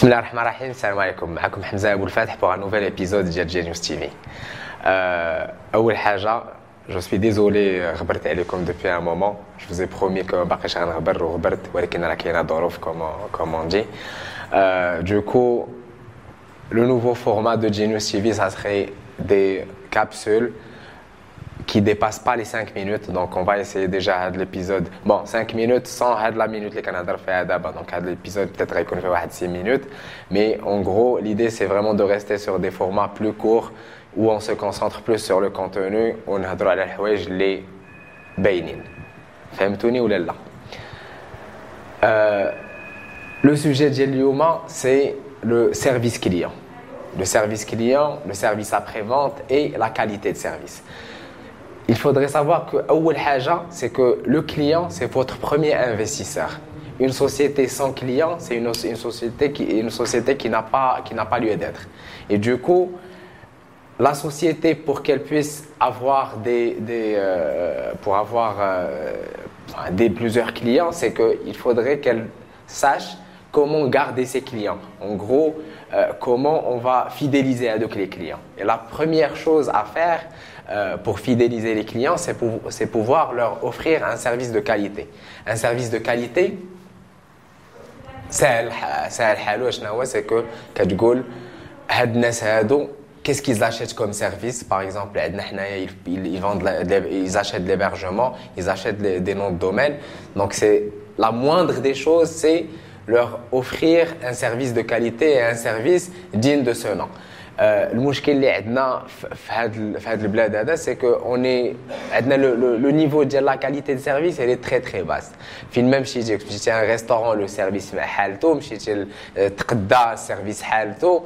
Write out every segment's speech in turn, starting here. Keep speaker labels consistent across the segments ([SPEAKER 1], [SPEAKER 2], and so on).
[SPEAKER 1] بسم الله الرحمن الرحيم السلام عليكم معكم حمزه ابو الفاتح pour un nouvel épisode ديال جي نيوز تي في اول حاجه جو سوي ديزولي غبرت عليكم دوبي ان مومون جو فوزي برومي كو باقيش غنغبر وغبرت ولكن راه كاينه ظروف كومون كومون دي du coup le nouveau format de Genius TV ça serait des capsules qui dépasse pas les 5 minutes. Donc, on va essayer déjà de l'épisode. Bon, 5 minutes sans la minute les Canadiens fait Donc, l'épisode peut-être qu'on fait 6 minutes. Mais en gros, l'idée c'est vraiment de rester sur des formats plus courts où on se concentre plus sur le contenu. On a droit à les bainin. Fahimtouni ou là euh, Le sujet de c'est le service client. Le service client, le service après-vente et la qualité de service il faudrait savoir que c'est que le client, c'est votre premier investisseur. Une société sans client, c'est une, société qui, une société qui n'a pas, qui pas lieu d'être. Et du coup, la société, pour qu'elle puisse avoir des, des euh, pour avoir euh, des plusieurs clients, c'est qu'il faudrait qu'elle sache comment garder ses clients. En gros, euh, comment on va fidéliser avec les clients. Et la première chose à faire euh, pour fidéliser les clients, c'est pour, pouvoir leur offrir un service de qualité. Un service de qualité, c'est que qu'est-ce qu'ils achètent comme service? Par exemple, ils, vendent, ils achètent de l'hébergement, ils achètent des noms de domaine. Donc, c'est la moindre des choses, c'est leur offrir un service de qualité et un service digne de ce nom. Euh, le مشكل اللي عندنا في هذا في هذا البلاد هذا سي كو اوني عندنا لو نيفو ديال لا كاليتي دو سيرفيس هي تري تري باس فين ما مشيتي مشيتي ان ريستورون لو سيرفيس حالته مشيتي تقدا السيرفيس حالته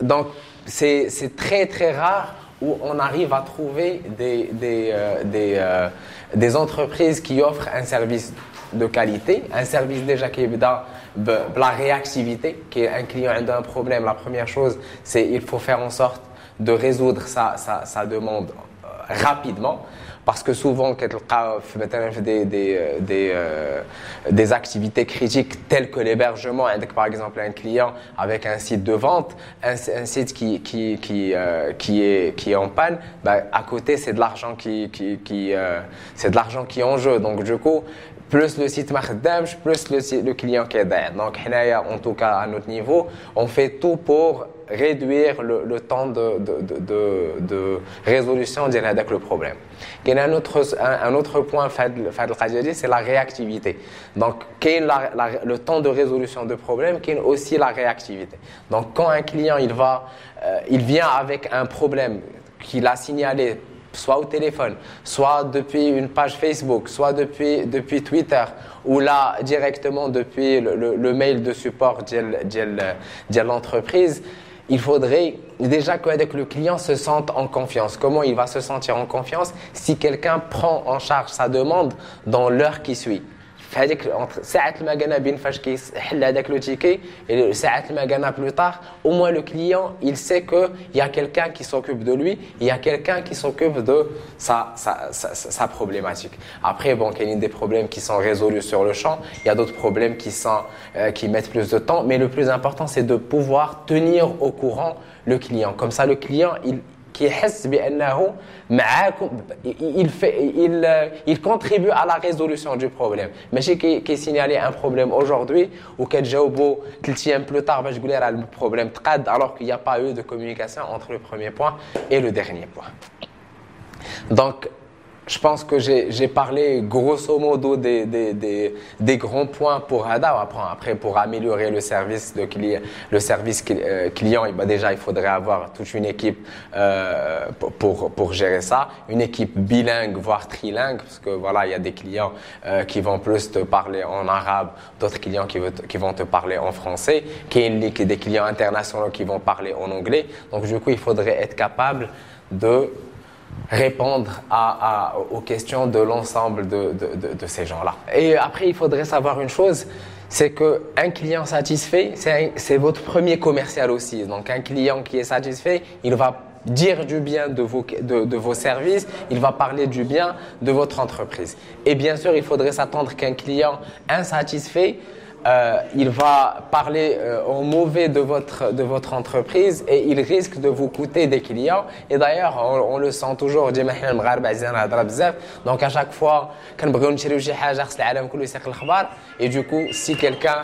[SPEAKER 1] دونك سي سي تري تري رار où on arrive à trouver des, des, euh, des, euh, des entreprises qui offrent un service de qualité, un service déjà qui est dans la réactivité, qui est un client a un problème, la première chose, c'est il faut faire en sorte de résoudre sa demande euh, rapidement. Parce que souvent, quand des, des, euh, des, euh, des activités critiques telles que l'hébergement, par exemple un client avec un site de vente, un, site qui, qui, qui, qui, est, qui est en panne, bah, à côté, c'est de l'argent qui, qui, qui c'est de l'argent qui est en jeu. Donc, du coup, plus le site marche, plus le, le client qui est derrière. Donc, en tout cas, à notre niveau, on fait tout pour réduire le, temps de, de, de, de résolution avec le problème. Il un autre, un, autre point, c'est la réactivité. Donc, la, la, le temps de résolution de problème, est aussi la réactivité. Donc, quand un client il va, euh, il vient avec un problème qu'il a signalé soit au téléphone, soit depuis une page Facebook, soit depuis, depuis Twitter, ou là directement depuis le, le, mail de support de l'entreprise, il faudrait déjà que le client se sente en confiance. Comment il va se sentir en confiance si quelqu'un prend en charge sa demande dans l'heure qui suit? هذيك ساعه المكانه بين فاش كيحل هذاك لو تيكي et ساعه المكانه plus tard au moins le client il sait que il y a quelqu'un qui s'occupe de lui il y a quelqu'un qui s'occupe de sa, sa, sa, sa, problématique après bon il y a des problèmes qui sont résolus sur le champ il y a d'autres problèmes qui sont euh, qui mettent plus de temps mais le plus important c'est de pouvoir tenir au courant le client comme ça le client il qui il fait il il contribue à la résolution du problème mais qui qui signalé un problème aujourd'hui ou كتجاوبوا ثلاث plus tard باش تقول le problème alors qu'il n'y a pas eu de communication entre le premier point et le dernier point donc je pense que j'ai parlé grosso modo des, des, des, des, grands points pour Ada. Après, pour améliorer le service, de client, le service euh, client, bah déjà, il faudrait avoir toute une équipe euh, pour, pour gérer ça. Une équipe bilingue, voire trilingue, parce que voilà, il y a des clients euh, qui vont plus te parler en arabe, d'autres clients qui, qui, vont te parler en français, qui est des clients internationaux qui vont parler en anglais. Donc, du coup, il faudrait être capable de répondre aux questions de l'ensemble de, ces gens-là. Et après, il faudrait savoir une chose, c'est qu'un client satisfait, c'est votre premier commercial aussi. Donc un client qui est satisfait, il va dire du bien de, vos services, il va parler du bien de votre entreprise. Et bien sûr, il faudrait s'attendre qu'un client insatisfait euh, il va parler euh, au mauvais de votre, de votre entreprise et il risque de vous coûter des clients. Et d'ailleurs, on, le sent toujours, donc à chaque fois, et du coup, si quelqu'un